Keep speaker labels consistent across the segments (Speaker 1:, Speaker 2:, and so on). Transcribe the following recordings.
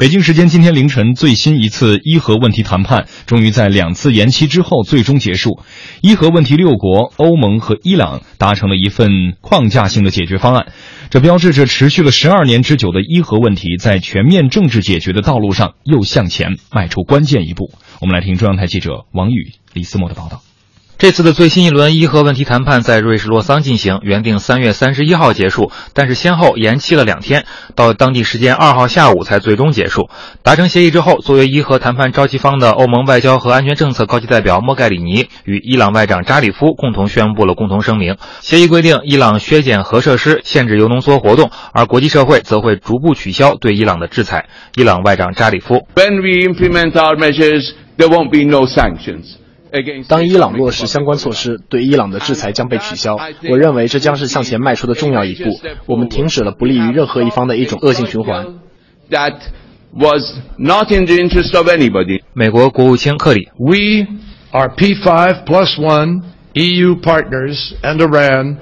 Speaker 1: 北京时间今天凌晨，最新一次伊核问题谈判终于在两次延期之后最终结束。伊核问题六国欧盟和伊朗达成了一份框架性的解决方案，这标志着持续了十二年之久的伊核问题在全面政治解决的道路上又向前迈出关键一步。我们来听中央台记者王宇、李思墨的报道。
Speaker 2: 这次的最新一轮伊核问题谈判在瑞士洛桑进行，原定三月三十一号结束，但是先后延期了两天，到当地时间二号下午才最终结束。达成协议之后，作为伊核谈判召集方的欧盟外交和安全政策高级代表莫盖里尼与伊朗外长扎里夫共同宣布了共同声明。协议规定，伊朗削减核设施，限制铀浓缩活动，而国际社会则会逐步取消对伊朗的制裁。伊朗外长扎里夫
Speaker 3: When we implement our measures, there won't be no sanctions.
Speaker 4: 当伊朗落实相关措施，对伊朗的制裁将被取消。我认为这将是向前迈出的重要一步。我们停止了不利于任何一方的一种恶性循环。
Speaker 3: That was not in the interest of anybody.
Speaker 2: 美国国务卿克里
Speaker 5: We, are P5 plus one EU partners and Iran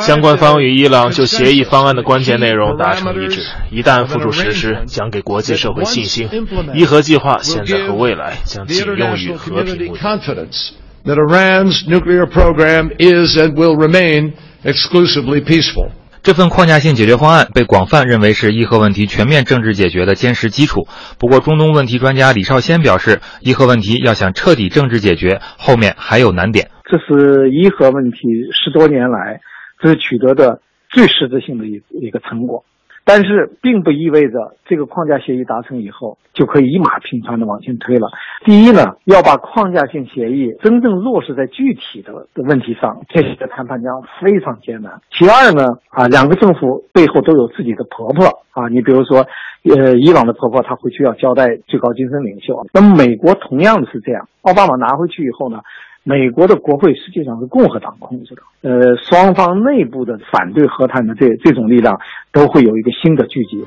Speaker 6: 相关方与伊朗就协议方案的关键内容达成一致，一旦付诸实施，将给国际社会信心。伊核计划现在和未来将仅用于和平目的。
Speaker 5: confidence that Iran's nuclear program is and will remain exclusively peaceful.
Speaker 2: 这份框架性解决方案被广泛认为是伊核问题全面政治解决的坚实基础。不过，中东问题专家李少先表示，伊核问题要想彻底政治解决，后面还有难点。
Speaker 7: 这是伊核问题十多年来这是取得的最实质性的一一个成果，但是并不意味着这个框架协议达成以后就可以一马平川的往前推了。第一呢，要把框架性协议真正落实在具体的的问题上，这些谈判将非常艰难。其二呢，啊，两个政府背后都有自己的婆婆啊，你比如说，呃，伊朗的婆婆她回去要交代最高精神领袖，那么美国同样的是这样，奥巴马拿回去以后呢。美国的国会实际上是共和党控制的，呃，双方内部的反对和谈的这这种力量都会有一个新的聚集。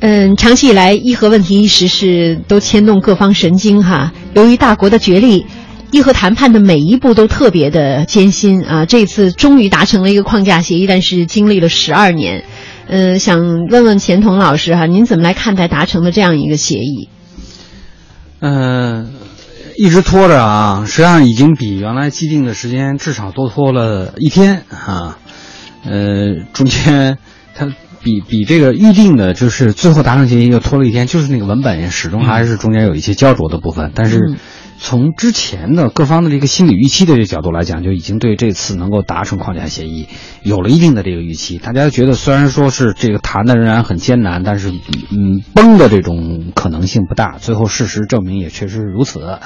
Speaker 8: 嗯，长期以来，伊核问题一直是都牵动各方神经哈。由于大国的角力，伊核谈判的每一步都特别的艰辛啊。这次终于达成了一个框架协议，但是经历了十二年。呃，想问问钱彤老师哈，您怎么来看待达成的这样一个协议？
Speaker 9: 嗯、一直拖着啊，实际上已经比原来既定的时间至少多拖了一天啊。呃，中间它比比这个预定的，就是最后达成协议又拖了一天，就是那个文本始终还是中间有一些焦灼的部分。但是从之前的各方的这个心理预期的这角度来讲，就已经对这次能够达成框架协议有了一定的这个预期。大家觉得虽然说是这个谈的仍然很艰难，但是嗯崩的这种可能性不大。最后事实证明也确实是如此。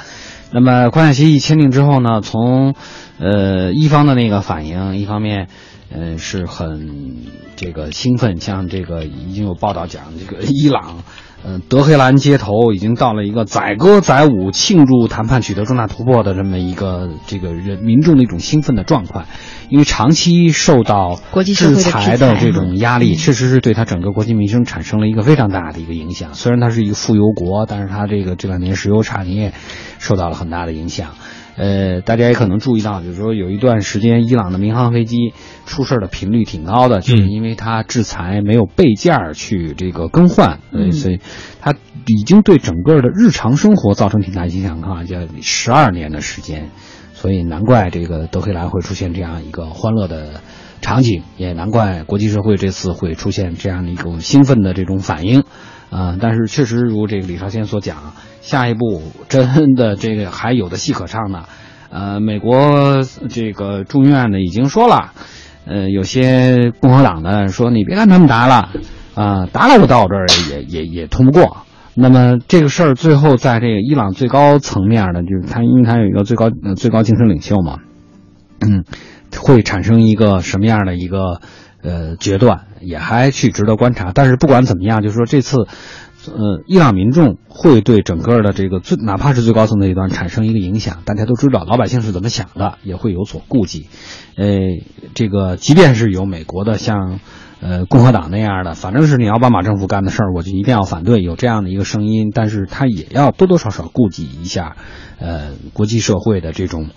Speaker 9: 那么框架协议签订之后呢，从呃一方的那个反应，一方面嗯是很这个兴奋，像这个已经有报道讲这个伊朗。呃，德黑兰街头已经到了一个载歌载舞庆祝谈判取得重大突破的这么一个这个人民众的一种兴奋的状态，因为长期受到
Speaker 8: 国际
Speaker 9: 制裁的这种压力，
Speaker 8: 嗯
Speaker 9: 确实是对他整个国计民生产生了一个非常大的一个影响。虽然它是一个富油国，但是它这个这两年石油产业受到了很大的影响。呃，大家也可能注意到，就是说有一段时间伊朗的民航飞机出事儿的频率挺高的，就是因为它制裁没有备件儿去这个更换，所以它已经对整个的日常生活造成挺大影响啊，叫十二年的时间，所以难怪这个德黑兰会出现这样一个欢乐的场景，也难怪国际社会这次会出现这样的一种兴奋的这种反应。啊、但是确实如这个李少先所讲，下一步真的这个还有的戏可唱呢。呃，美国这个众议院呢已经说了，呃，有些共和党的说你别看他们答了，啊、答了我到我这儿也也也通不过。那么这个事儿最后在这个伊朗最高层面呢，就是他因为他有一个最高最高精神领袖嘛，嗯，会产生一个什么样的一个呃决断，也还去值得观察。但是不管怎么样，就是说这次，呃，伊朗民众会对整个的这个最哪怕是最高层的一端产生一个影响。大家都知道老百姓是怎么想的，也会有所顾忌。呃，这个即便是有美国的像呃，共和党那样的，反正是你奥巴马政府干的事儿，我就一定要反对，有这样的一个声音，但是他也要多多少少顾及一下，呃，国际社会的这种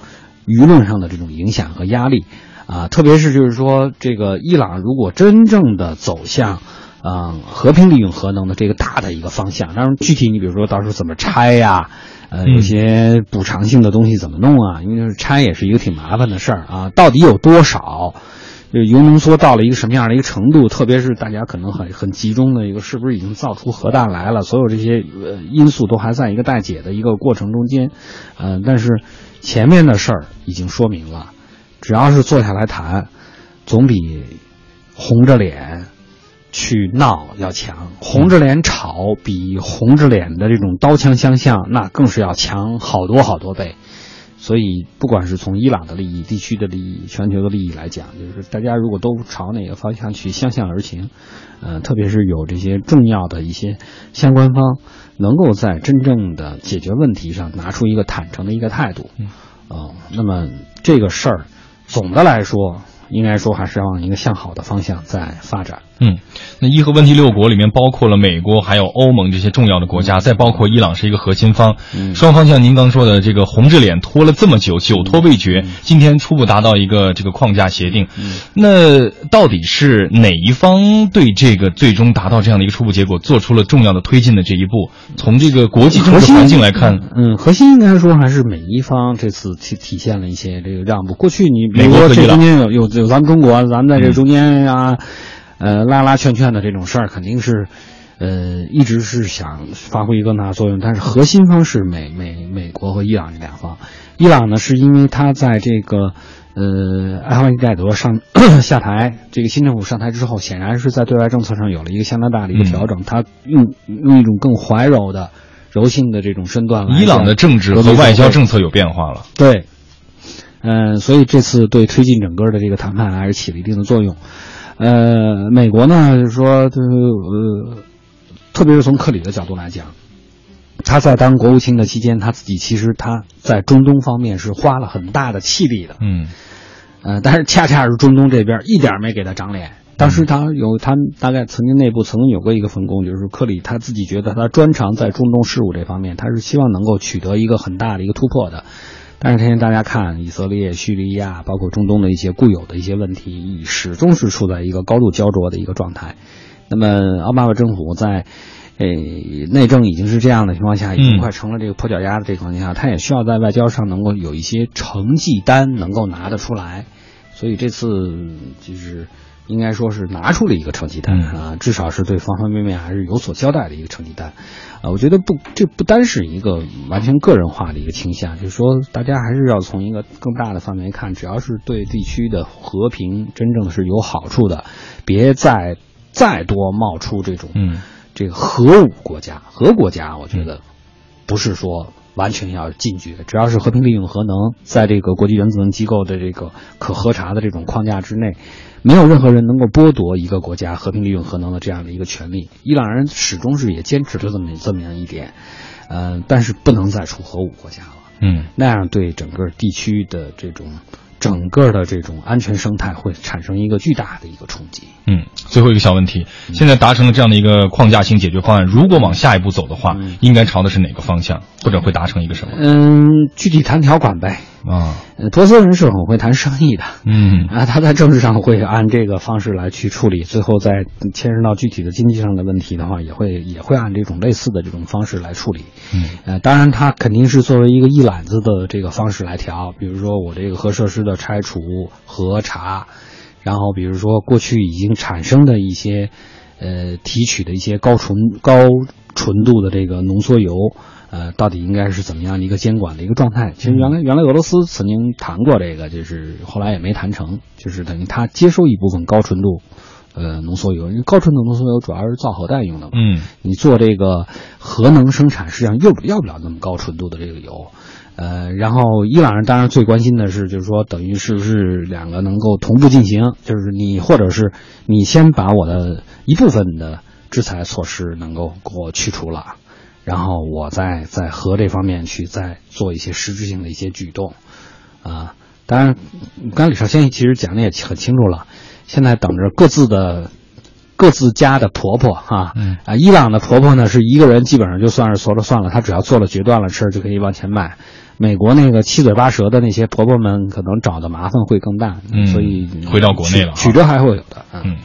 Speaker 9: 舆论上的这种影响和压力，啊，特别是就是说，这个伊朗如果真正的走向，嗯，和平利用核能的这个大的一个方向，当然具体你比如说到时候怎么拆呀，呃，有些补偿性的东西怎么弄啊？因为拆也是一个挺麻烦的事儿啊，到底有多少？就铀浓缩到了一个什么样的一个程度？特别是大家可能很很集中的一个，是不是已经造出核弹来了？所有这些呃因素都还在一个待解的一个过程中间，呃，但是前面的事儿已经说明了，只要是坐下来谈，总比红着脸去闹要强。红着脸吵比红着脸的这种刀枪相向，那更是要强好多好多倍。所以，不管是从伊朗的利益、地区的利益、全球的利益来讲，就是大家如果都朝哪个方向去相向而行，呃，特别是有这些重要的一些相关方，能够在真正的解决问题上拿出一个坦诚的一个态度，啊，那么这个事儿，总的来说，应该说还是往一个向好的方向在发展。
Speaker 1: 嗯，那伊核问题六国里面包括了美国还有欧盟这些重要的国家，再包括伊朗是一个核心方。双方像您刚说的这个红着脸拖了这么久，久拖未决，今天初步达到一个这个框架协定。那到底是哪一方对这个最终达到这样的一个初步结果做出了重要的推进的这一步？从这个国际政治环境来看，
Speaker 9: 嗯，核心应该说还是美一方这次体体现了一些这个让步。过去你比如说这中间有有有咱们中国，咱们在这中间啊。呃，拉拉劝劝的这种事儿，肯定是，呃，一直是想发挥一个更大作用。但是核心方是美美美国和伊朗这两方。伊朗呢，是因为他在这个呃艾哈迈盖德上 下台，这个新政府上台之后，显然是在对外政策上有了一个相当大的一个调整。他用用一种更怀柔的、柔性的这种身段。
Speaker 1: 伊朗的政治和外交政策有变化了。
Speaker 9: 对，嗯，所以这次对推进整个的这个谈判还是起了一定的作用。呃，美国呢，就是说，就是呃，特别是从克里的角度来讲，他在当国务卿的期间，他自己其实他在中东方面是花了很大的气力的，
Speaker 1: 嗯，
Speaker 9: 呃，但是恰恰是中东这边一点没给他长脸。当时他有他大概曾经内部曾经有过一个分工，就是克里他自己觉得他专长在中东事务这方面，他是希望能够取得一个很大的一个突破的。但是，现在大家看，以色列、叙利亚，包括中东的一些固有的一些问题，始终是处在一个高度焦灼的一个状态。那么，奥巴马政府在，呃，内政已经是这样的情况下，已经快成了这个破脚丫的这个情况下，他也需要在外交上能够有一些成绩单能够拿得出来。所以这次就是。应该说是拿出了一个成绩单啊，至少是对方方面面还是有所交代的一个成绩单，啊，我觉得不，这不单是一个完全个人化的一个倾向，就是说大家还是要从一个更大的范围看，只要是对地区的和平真正是有好处的，别再再多冒出这种，
Speaker 1: 嗯，
Speaker 9: 这个核武国家、核国家，我觉得不是说完全要禁绝，只要是和平利用核能，在这个国际原子能机构的这个可核查的这种框架之内。没有任何人能够剥夺一个国家和平利用核能的这样的一个权利。伊朗人始终是也坚持着这么这么样一点，呃，但是不能再出核武国家了。
Speaker 1: 嗯，
Speaker 9: 那样对整个地区的这种整个的这种安全生态会产生一个巨大的一个冲击。
Speaker 1: 嗯，最后一个小问题，现在达成了这样的一个框架性解决方案，如果往下一步走的话，应该朝的是哪个方向，或者会达成一个什么？
Speaker 9: 嗯，具体谈条款呗。
Speaker 1: 啊，
Speaker 9: 呃，托斯人是很会谈生意的，
Speaker 1: 嗯。
Speaker 9: 啊，他在政治上会按这个方式来去处理，最后再牵涉到具体的经济上的问题的话，也会也会按这种类似的这种方式来处理，
Speaker 1: 嗯，
Speaker 9: 呃，当然他肯定是作为一个一揽子的这个方式来调，比如说我这个核设施的拆除核查，然后比如说过去已经产生的一些，呃，提取的一些高纯高纯度的这个浓缩铀。呃，到底应该是怎么样的一个监管的一个状态？其实原来原来俄罗斯曾经谈过这个，就是后来也没谈成，就是等于他接收一部分高纯度，呃，浓缩铀。因为高纯度浓缩铀主要是造核弹用的嘛。
Speaker 1: 嗯。
Speaker 9: 你做这个核能生产，实际上要不要不了那么高纯度的这个铀。呃，然后伊朗人当然最关心的是，就是说等于是不是两个能够同步进行？就是你或者是你先把我的一部分的制裁措施能够给我去除了。然后我再在核这方面去再做一些实质性的一些举动，啊，当然，刚李少先其实讲的也很清楚了，现在等着各自的各自家的婆婆哈，
Speaker 1: 嗯
Speaker 9: 啊，伊朗的婆婆呢是一个人基本上就算是说了算了，她只要做了决断了，事儿就可以往前迈。美国那个七嘴八舌的那些婆婆们，可能找的麻烦会更大，
Speaker 1: 嗯
Speaker 9: 所以
Speaker 1: 回到国内了啊
Speaker 9: 曲曲折还会有的，嗯。
Speaker 1: 嗯。